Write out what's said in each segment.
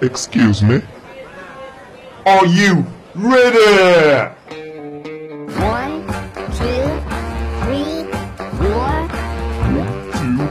Excuse me. Are you ready? One, two, three, four.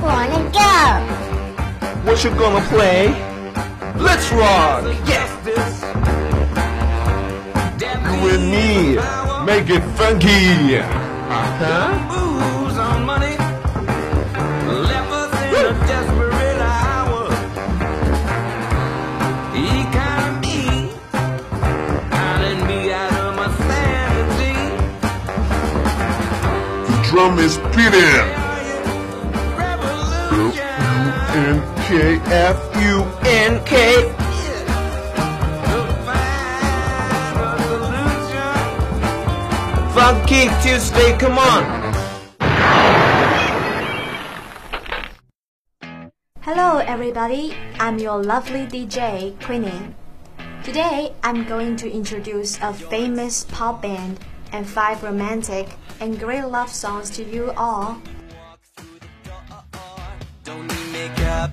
Wanna go? What you gonna play? Let's rock! Yes, this. You and me. Make it funky. Huh? Drum is beating. Revolution. N K F U N K. Funky Tuesday, come on! Hello, everybody. I'm your lovely DJ, Queenie. Today, I'm going to introduce a famous pop band and five romantic and great love songs to you all. Don't need makeup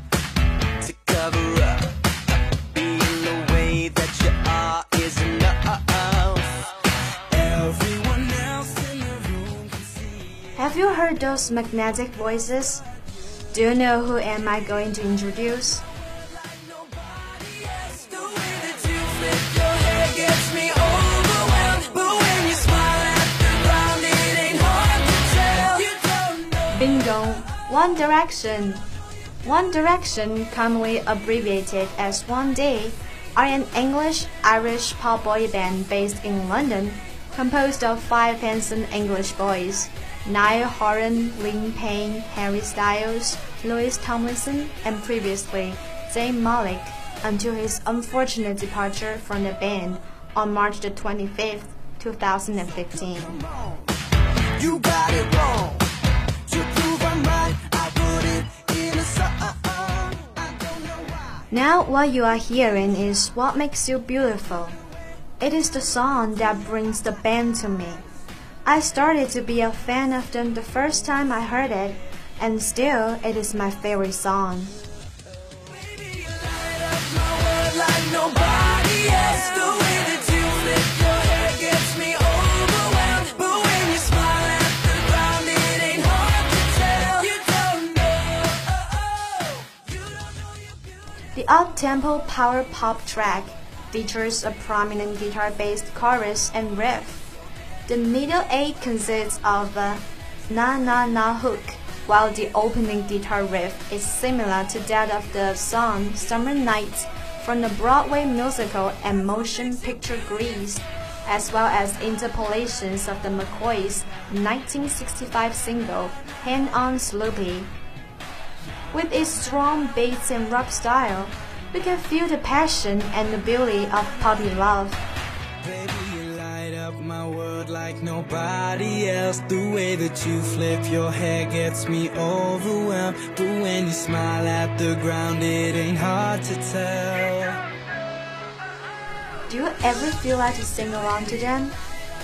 to cover up. Being the way that you are is enough. Everyone else in the room can see. Have you heard those magnetic voices? Do you know who am I going to introduce? One Direction. One Direction, commonly abbreviated as 1D, are an English-Irish pop boy band based in London, composed of five handsome English boys: Niall Horan, Liam Payne, Harry Styles, Louis Tomlinson, and previously Zayn Malik, until his unfortunate departure from the band on March the 25th, 2015. Now, what you are hearing is What Makes You Beautiful. It is the song that brings the band to me. I started to be a fan of them the first time I heard it, and still, it is my favorite song. Baby, up-tempo power pop track features a prominent guitar-based chorus and riff. The middle eight consists of a na na na hook, while the opening guitar riff is similar to that of the song Summer Nights from the Broadway musical and motion picture Grease, as well as interpolations of the McCoys' 1965 single Hang on Sloopy. With its strong beats and rock style, we can feel the passion and the beauty of puppy love. Baby, you light up my world like nobody else. The way that you flip your hair gets me overwhelmed. But when you smile at the ground, it ain't hard to tell. Do you ever feel like to sing along to them?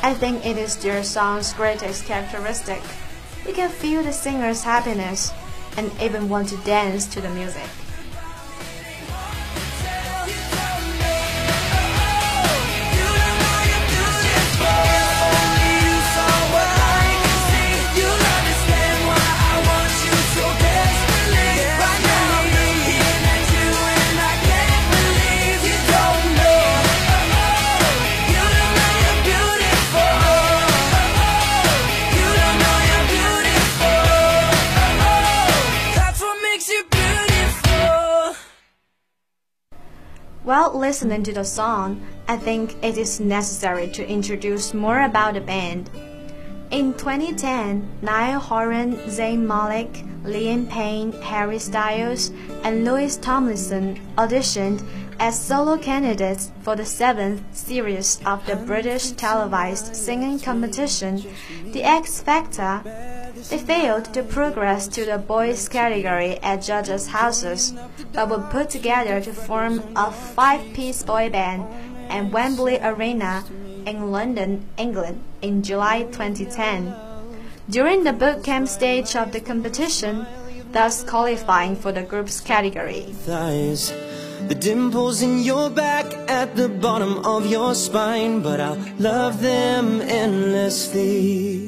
I think it is their song's greatest characteristic. You can feel the singer's happiness and even want to dance to the music. While listening to the song, I think it is necessary to introduce more about the band. In 2010, Niall Horan, Zayn Malik, Liam Payne, Harry Styles, and Louis Tomlinson auditioned as solo candidates for the seventh series of the British televised singing competition, The X Factor. They failed to progress to the boys category at judges' houses, but were put together to form a five-piece boy band at Wembley Arena in London, England in July 2010. During the boot camp stage of the competition, thus qualifying for the group's category. The dimples in your back at the bottom of your spine, but I'll love them endlessly.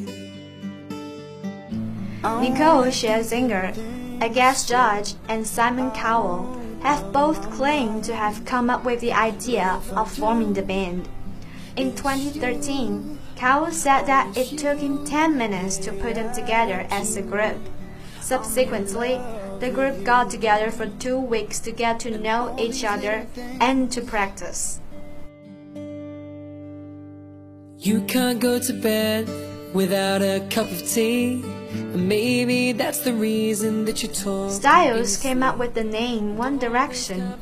Nicole Scherzinger, a guest judge, and Simon Cowell have both claimed to have come up with the idea of forming the band. In 2013, Cowell said that it took him 10 minutes to put them together as a group. Subsequently, the group got together for two weeks to get to know each other and to practice. You can't go to bed without a cup of tea. And maybe that's the reason that you talk. Styles came up with the name One Direction.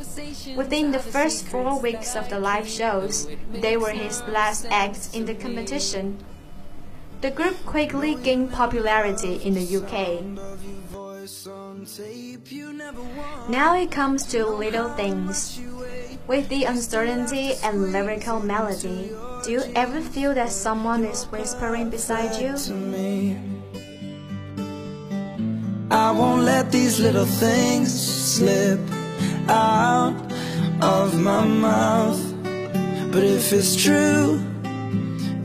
Within the first four weeks of the live shows, they were his last acts in the competition. The group quickly gained popularity in the UK. Now it comes to Little Things. With the uncertainty and lyrical melody, do you ever feel that someone is whispering beside you? I won't let these little things slip out of my mouth. But if it's true,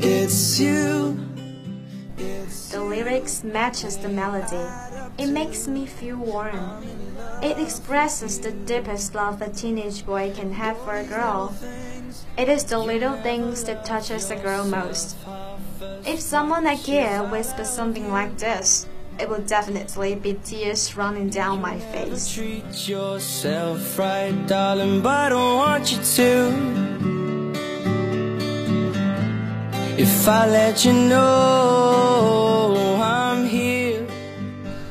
it's you. The lyrics matches the melody. It makes me feel warm. It expresses the deepest love a teenage boy can have for a girl. It is the little things that touches a girl most. If someone I care whispers something like this, it will definitely be tears running down my face. Treat yourself right, darling, but I don't want you to. If I let you know I'm here.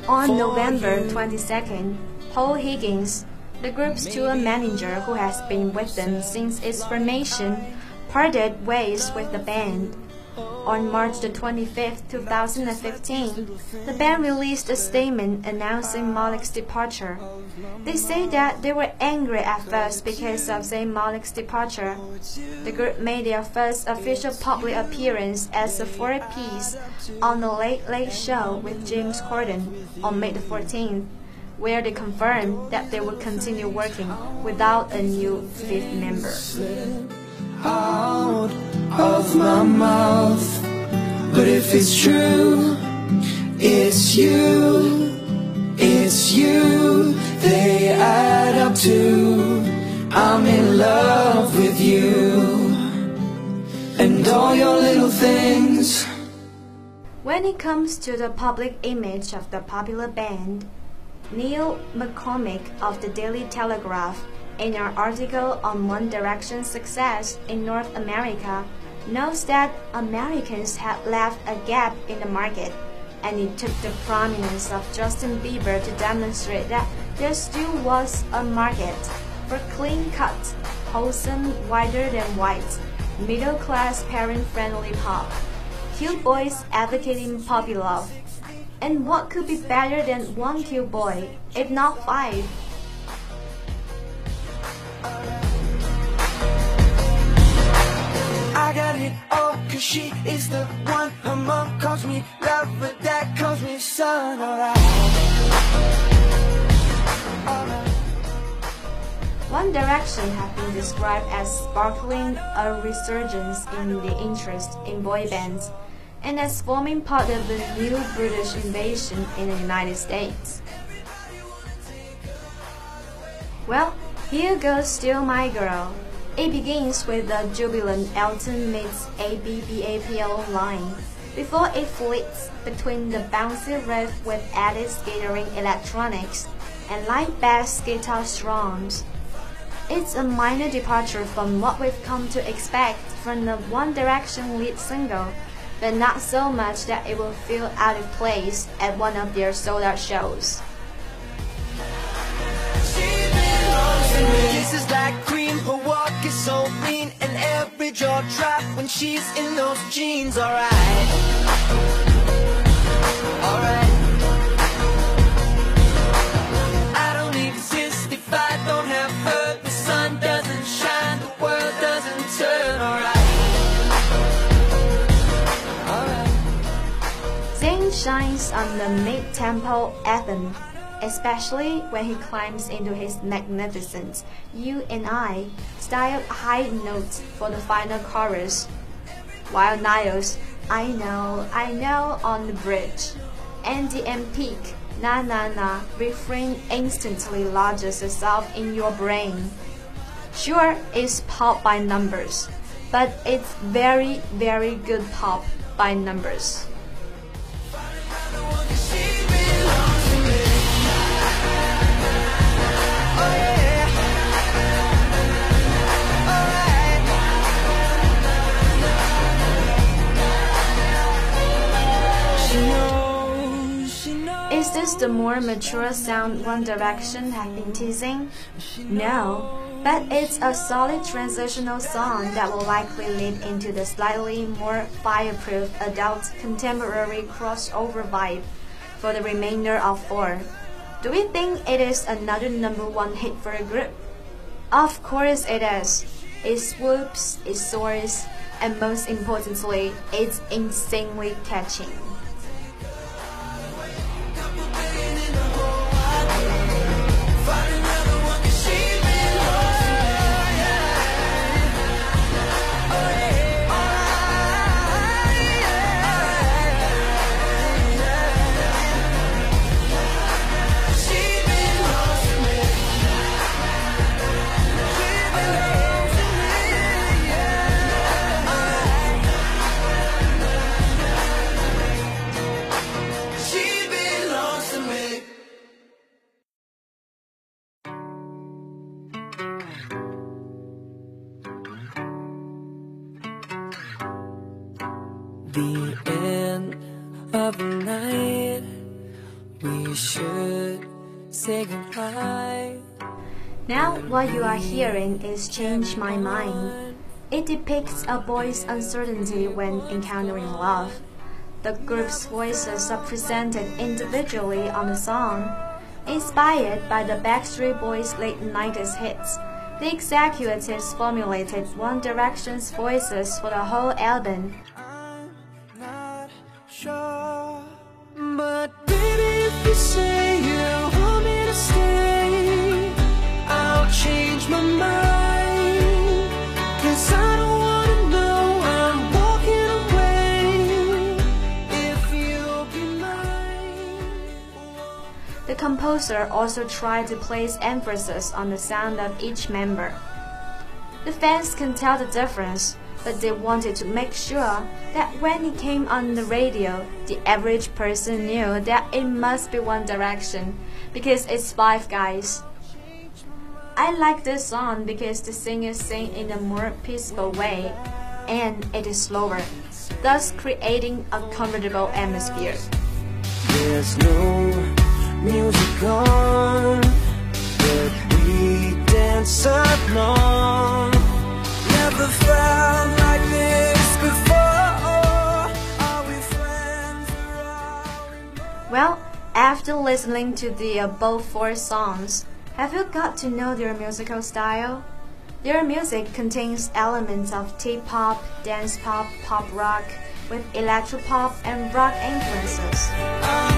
On November 22nd, Paul Higgins, the group's tour manager who has been with them since its formation, parted ways with the band. On March the 25th, 2015, the band released a statement announcing Malik's departure. They say that they were angry at first because of Zayn Malik's departure. The group made their first official public appearance as a four-piece on The Late Late Show with James Corden on May the 14th, where they confirmed that they would continue working without a new fifth member. Of my mouth. But if it's true, it's you, it's you. They add up to I'm in love with you, and all your little things. When it comes to the public image of the popular band, Neil McCormick of the Daily Telegraph, in an article on One Direction's success in North America, notes that Americans have left a gap in the market, and it took the prominence of Justin Bieber to demonstrate that there still was a market for clean-cut, wholesome, wider than white, middle-class, parent-friendly pop. Cute boys advocating puppy love. And what could be better than one cute boy, if not five? She is the one. Her mom calls me love, but dad calls me son. One Direction have been described as sparkling a resurgence in the interest in boy bands and as forming part of the new British invasion in the United States. Well, here goes Steal My Girl. It begins with the jubilant Elton meets ABBAPL line before it flips between the bouncy riff with added skittering electronics and light bass guitar strums. It's a minor departure from what we've come to expect from the One Direction lead single, but not so much that it will feel out of place at one of their sold out shows jaw drop when she's in those jeans, alright? Alright. I don't exist if I don't have her The sun doesn't shine, the world doesn't turn, shines on the mid-tempo anthem especially when he climbs into his magnificent "You and I" style high note for the final chorus, while Niall's "I know, I know" on the bridge, Andy and Peak "Na Na Na" refrain instantly lodges itself in your brain. Sure, it's pop by numbers, but it's very, very good pop by numbers. Is this the more mature sound One Direction have been teasing? No, but it's a solid transitional song that will likely lead into the slightly more fireproof adult contemporary crossover vibe for the remainder of four. Do we think it is another number one hit for the group? Of course it is. It swoops, it soars, and most importantly, it's insanely catching. Of the night, we should say goodbye. Now, what you are hearing is Change My Mind. It depicts a boy's uncertainty when encountering love. The group's voices are presented individually on the song. Inspired by the Backstreet Boys' late 90s hits, the executives formulated One Direction's voices for the whole album. The composer also tried to place emphasis on the sound of each member. The fans can tell the difference, but they wanted to make sure that when it came on the radio, the average person knew that it must be One Direction because it's five guys. I like this song because the singers sing in a more peaceful way and it is slower, thus creating a comfortable atmosphere. There's no music on, but we dance along. Well, after listening to the above four songs, have you got to know their musical style? Their music contains elements of teen pop, dance pop, pop rock, with electropop and rock influences.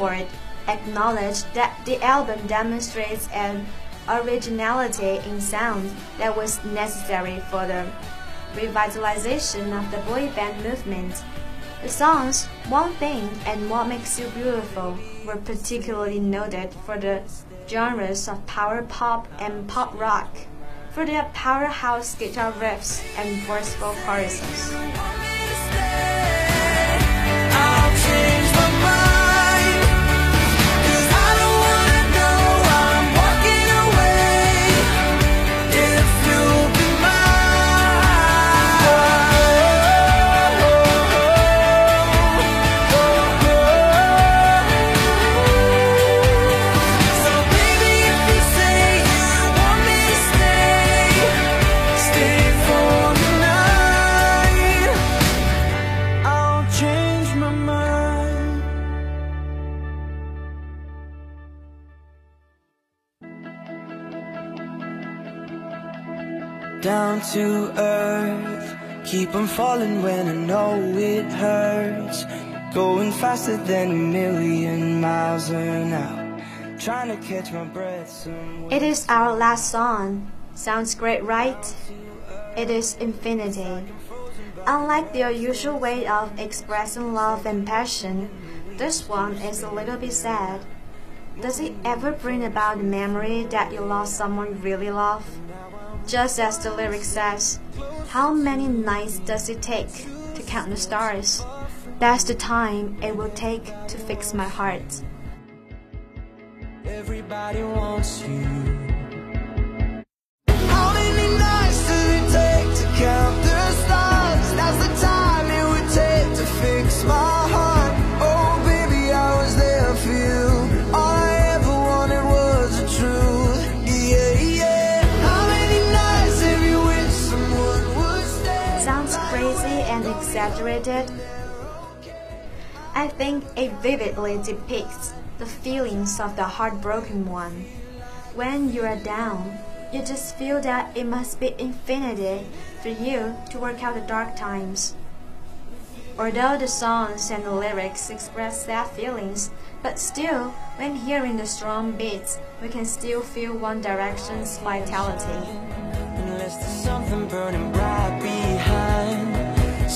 Billboard acknowledged that the album demonstrates an originality in sound that was necessary for the revitalization of the boy band movement. The songs One Thing and What Makes You Beautiful were particularly noted for the genres of power pop and pop rock, for their powerhouse guitar riffs and forceful choruses. To earth. Keep on falling when I know it hurts. Going faster than a million miles an hour. Trying to catch my breath somewhere. It is our last song. Sounds great, right? It is infinity. Unlike their usual way of expressing love and passion, this one is a little bit sad. Does it ever bring about the memory that you lost someone you really love? Just as the lyric says, how many nights does it take to count the stars? That's the time it will take to fix my heart. Everybody wants you. How many nights does it take to count exaggerated. I think it vividly depicts the feelings of the heartbroken one. When you are down, you just feel that it must be infinity for you to work out the dark times. Although the songs and the lyrics express sad feelings, but still, when hearing the strong beats, we can still feel One Direction's vitality.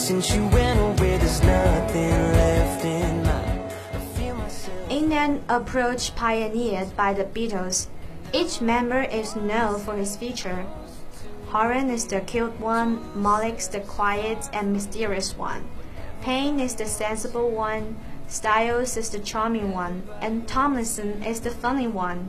Since you went away, there's nothing left in. I. In an approach pioneered by the Beatles, each member is known for his feature. Horan is the cute one, Malik's the quiet and mysterious one, Payne is the sensible one, Styles is the charming one, and Tomlinson is the funny one.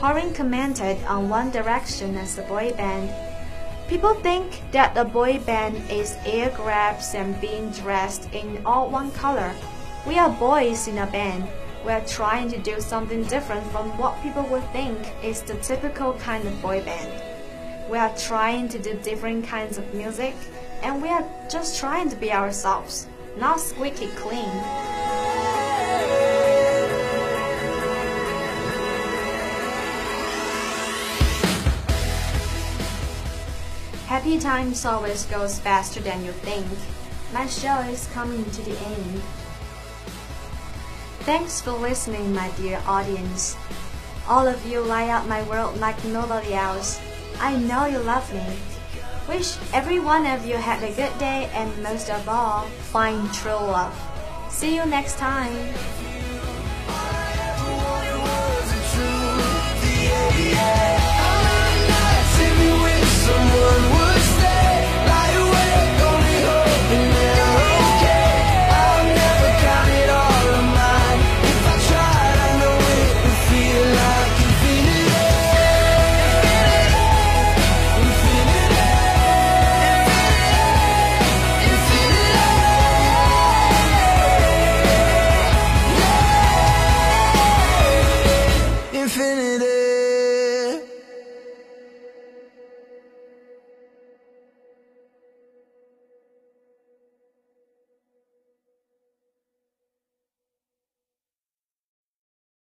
Horan commented on One Direction as a boy band. People think that a boy band is air grabs and being dressed in all one color. We are boys in a band. We are trying to do something different from what people would think is the typical kind of boy band. We are trying to do different kinds of music, and we are just trying to be ourselves, not squeaky clean. Happy times always goes faster than you think. My show is coming to the end. Thanks for listening, my dear audience. All of you light up my world like nobody else. I know you love me. Wish every one of you had a good day and most of all, find true love. See you next time. someone